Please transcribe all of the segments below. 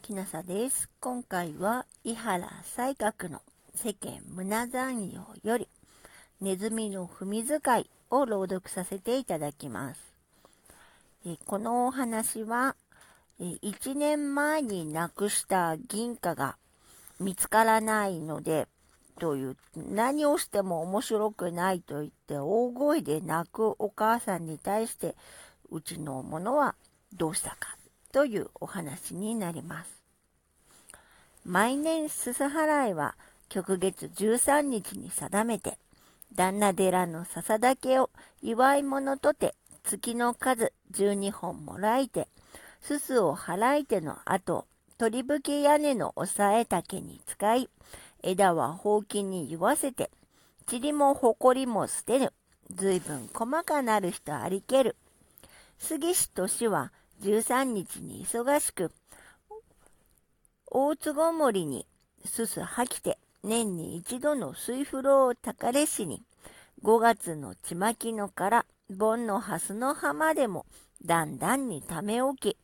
きなさです。今回は、伊原西閣の世間胸残用より、ネズミの踏み使いを朗読させていただきます。えこのお話は、え1年前に亡くした銀貨が見つからないので、という、何をしても面白くないと言って大声で泣くお母さんに対して、うちのものはどうしたかというお話になります。毎年すす払いは極月13日に定めて、旦那寺の笹竹を祝い物とて月の数12本もらいて、すすを払いての後、鳥吹き屋根の押さえ竹に使い、枝はほうきに言わせて、塵も埃も捨てぬ。ずいぶん細かなる人ありける。杉氏年は13日に忙しく、大津ごもりにすすはきて、年に一度の水風呂を高れしに、5月のちまきのから、盆の蓮の葉までも、だんだんにため置き、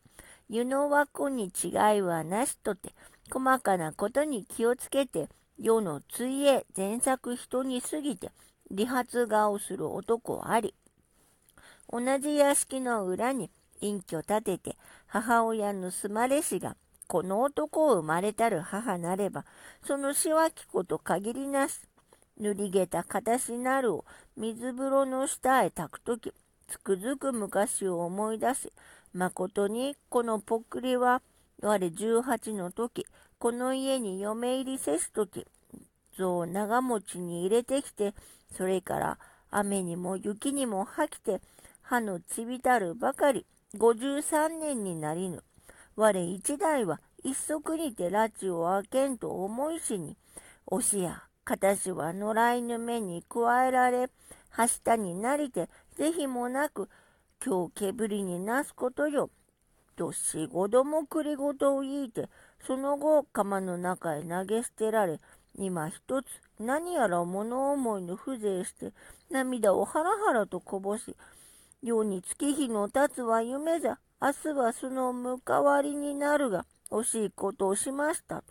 湯の枠に違いはなしとて、細かなことに気をつけて、世のついえ前作人に過ぎて、理髪顔する男あり。同じ屋敷の裏に隠居立てて母親盗まれしが、この男を生まれたる母なれば、そのしわきこと限りなし。塗りげた形なるを水風呂の下へ炊くとき、つくづく昔を思い出し、まことにこのぽっくりは、我18の時、この家に嫁入りせすとき、象を長持ちに入れてきて、それから雨にも雪にも吐きて、歯のちびたるばかり、53年になりぬ。我一代は一足にて拉致を開けんと思いしに、押しや形は野良犬目に加えられ、はしたになりて、是非もなく、今日煙になすことよ。としごどもくりごとを言いて、その後釜の中へ投げ捨てられ、今一つ何やら物思いの風情して、涙をハラハラとこぼし、世に月日の経つは夢じゃ、明日はその向かわりになるが、惜しいことをしました。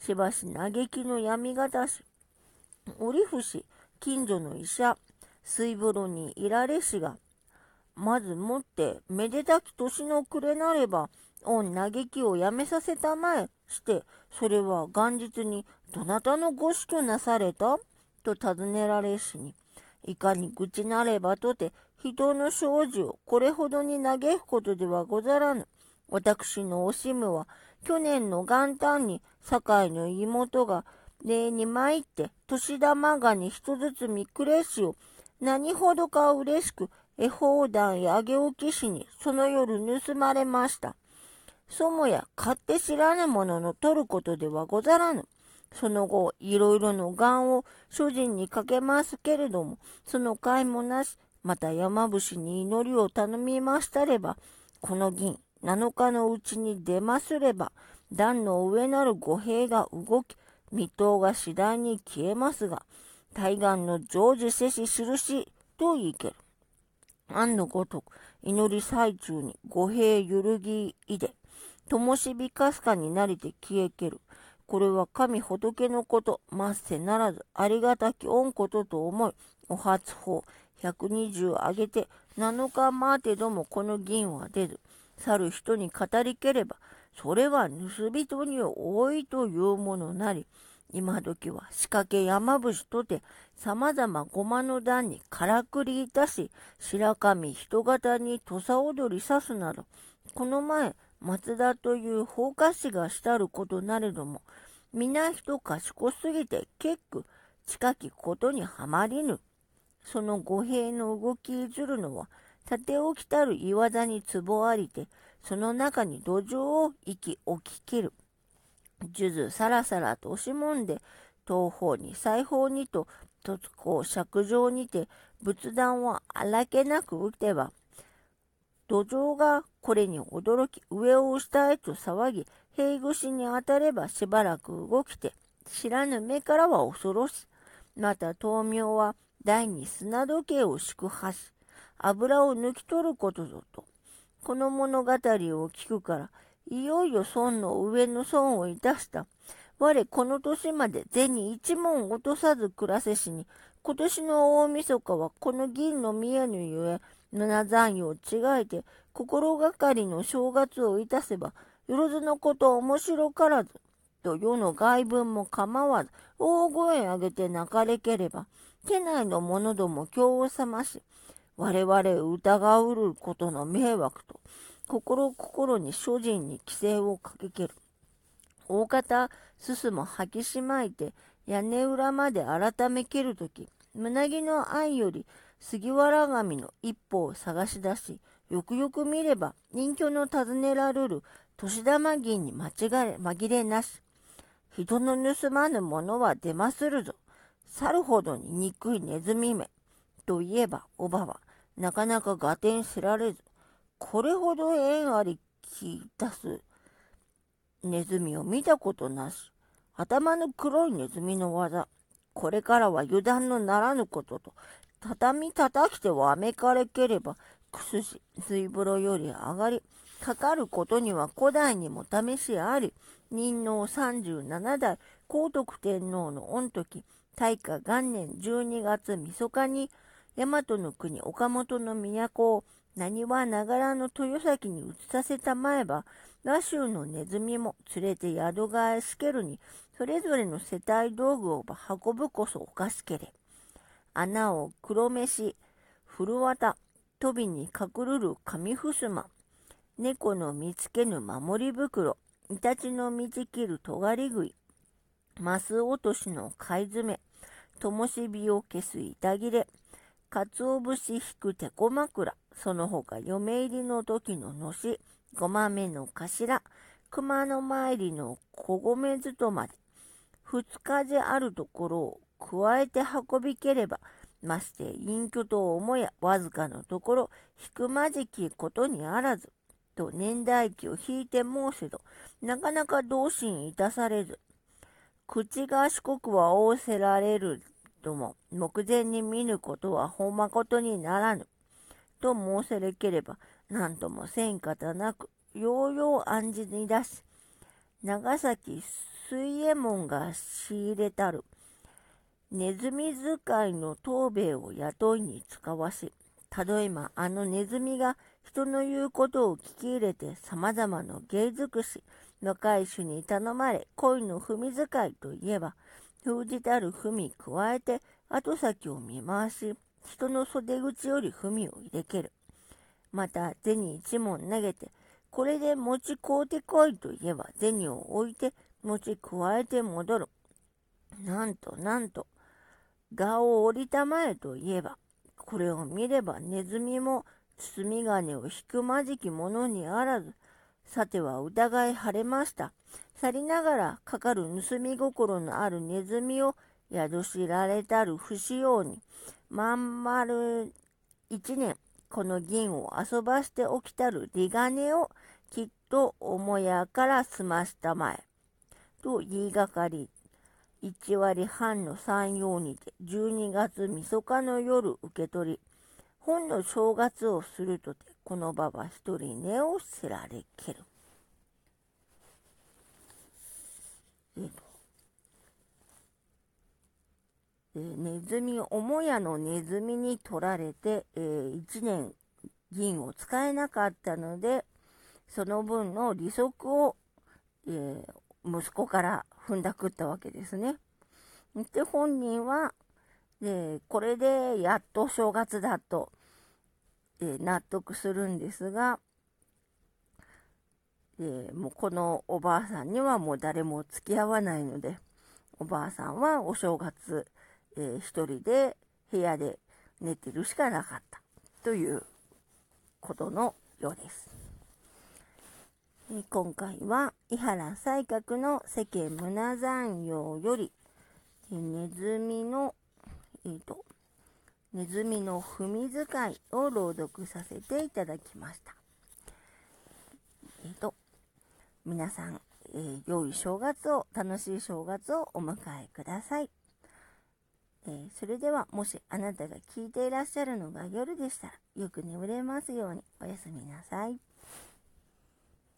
しばし嘆きの闇がたし、折伏、近所の医者、水風呂にいられしが、まずもって、めでたき年の暮れなれば、御嘆きをやめさせたまえして、それは元日にどなたのご死去なされた？と尋ねられしに、いかに愚痴なればとて、人の生じをこれほどに嘆くことではござらぬ。私のおしむは、去年の元旦に、堺の妹が、礼に参って、年玉がに一ずつ見くれしを、何ほどか嬉しく、恵方団へあげ置きしに、その夜盗まれました。そもや、買って知らぬものの取ることではござらぬ。その後、いろいろの願を主人にかけますけれども、その甲斐もなし、また山伏に祈りを頼みましたれば、この銀、7日のうちに出ますれば、段の上なる五兵が動き、未踏が次第に消えますが、対岸の常時せし印と言いける。安のごとく、祈り最中に五兵揺るぎいで、灯火かすかになりて消えける。これは神仏のこと、まっせならず、ありがたき恩ことと思い、お初法、120上げて、7日待てどもこの銀は出ず、去る人に語りければ、それは盗人に多いというものなり、今時は仕掛け山伏とて、様々ごまの段にからくりいたし、白神人型に土佐踊り刺すなど、この前、松田という放火師がしたることなれども、皆人賢すぎて結構近きことにはまりぬ。その五兵の動きいずるのは、縦起きたる岩座に壺ありて、その中に土壌を息置き切る。数珠さらさらと押しもんで、東方に西方にと、突行尺状にて、仏壇を荒けなく打てば、土壌がこれに驚き、上を下へと騒ぎ、塀越しに当たればしばらく動きて、知らぬ目からは恐ろし。また豆苗は台に砂時計を宿破し、油を抜き取ることぞと。この物語を聞くから、いよいよ孫の上の孫をいたした。我この年まで銭一文落とさず暮らせしに、今年の大晦日はこの銀の宮ぬゆえ、七残余を違えて、心がかりの正月をいたせば、よろずのこと面白からず、と世の外文も構わず、大声上げて泣かれければ、家内の者ども今日を覚まし、我々を疑うることの迷惑と、心心に諸人に規制をかけける。大方、すすも吐きしまいて、屋根裏まで改めけるとき、胸木の愛より杉原神の一歩を探し出し、よくよく見れば、隠居の尋ねられる年玉銀に間違え、紛れなし。人の盗まぬものは出まするぞ。猿ほどに憎いネズミめ。といえば、おばは、なかなか合点せられず、これほど縁ありき出すネズミを見たことなし。頭の黒いネズミの技。これからは油断のならぬことと、畳叩きてわめかれければ、くすし、水風呂より上がり、かかることには古代にも試しあり、任能37代、皇徳天皇の御時、大化元年12月みそかに、大和の国岡本の都を、何はながらの豊崎に移させたまえば、羅州のネズミも連れて宿替えしけるに、それぞれの世帯道具を運ぶこそおかしけれ。穴を黒飯、古綿、飛びに隠るる紙ふすま、猫の見つけぬ守り袋、イタチの道切る尖り食い、マス落としの貝詰、灯火を消す板切れ、鰹節引く手こ枕、その他嫁入りの時ののし、ごまめの頭、熊の参りの小米ずとまで、二日であるところを加えて運びければ、まして隠居と思やわずかのところ、引くまじきことにあらず、と年代記を引いて申せど、なかなか同心いたされず、口が四国は仰せられるとも、目前に見ぬことはほんまことにならぬ。と申せれければ、なんともせんかたなく、ようよう暗示に出し、長崎水右衛門が仕入れたる、ネズミ使いの東兵衛を雇いに使わし、たとえばあのネズミが人の言うことを聞き入れて様々な芸尽くし、若い種に頼まれ恋の踏み使いといえば、封じたる踏み加えて後先を見回し、人の袖口より踏みを入れける。また、銭一文投げて、これで餅買うてこいと言えば、銭を置いて、餅加えて戻る。なんとなんと、蛾を降りたまえと言えば、これを見ればネズミも包み金を引くまじきものにあらず、さては疑い晴れました。去りながらかかる盗み心のあるネズミを宿しられたる不使用に、まん丸一年、この銀を遊ばしておきたる利金をきっと母屋から済ましたまえ。と言いがかり、1割半の三様にて12月みそかの夜受け取り、本の正月をするとて、この場は一人寝をせられける。えっとえー、ネズミ、母屋のネズミに取られて、えー、1年銀を使えなかったので、その分の利息を、えー、息子から踏んだくったわけですね。で、本人は、えこれでやっと正月だと、え納得するんですが、えもうこのおばあさんにはもう誰も付き合わないので、おばあさんはお正月、えー、一人で部屋で寝てるしかなかったということのようです。今回は伊原西閣の世間胸残用より、ネズミの、えーと、ネズミの踏み使いを朗読させていただきました。えっ、ー、と、皆さん、えー、良い正月を、楽しい正月をお迎えください。えー、それでは、もしあなたが聞いていらっしゃるのが夜でしたら、よく眠れますようにおやすみなさい。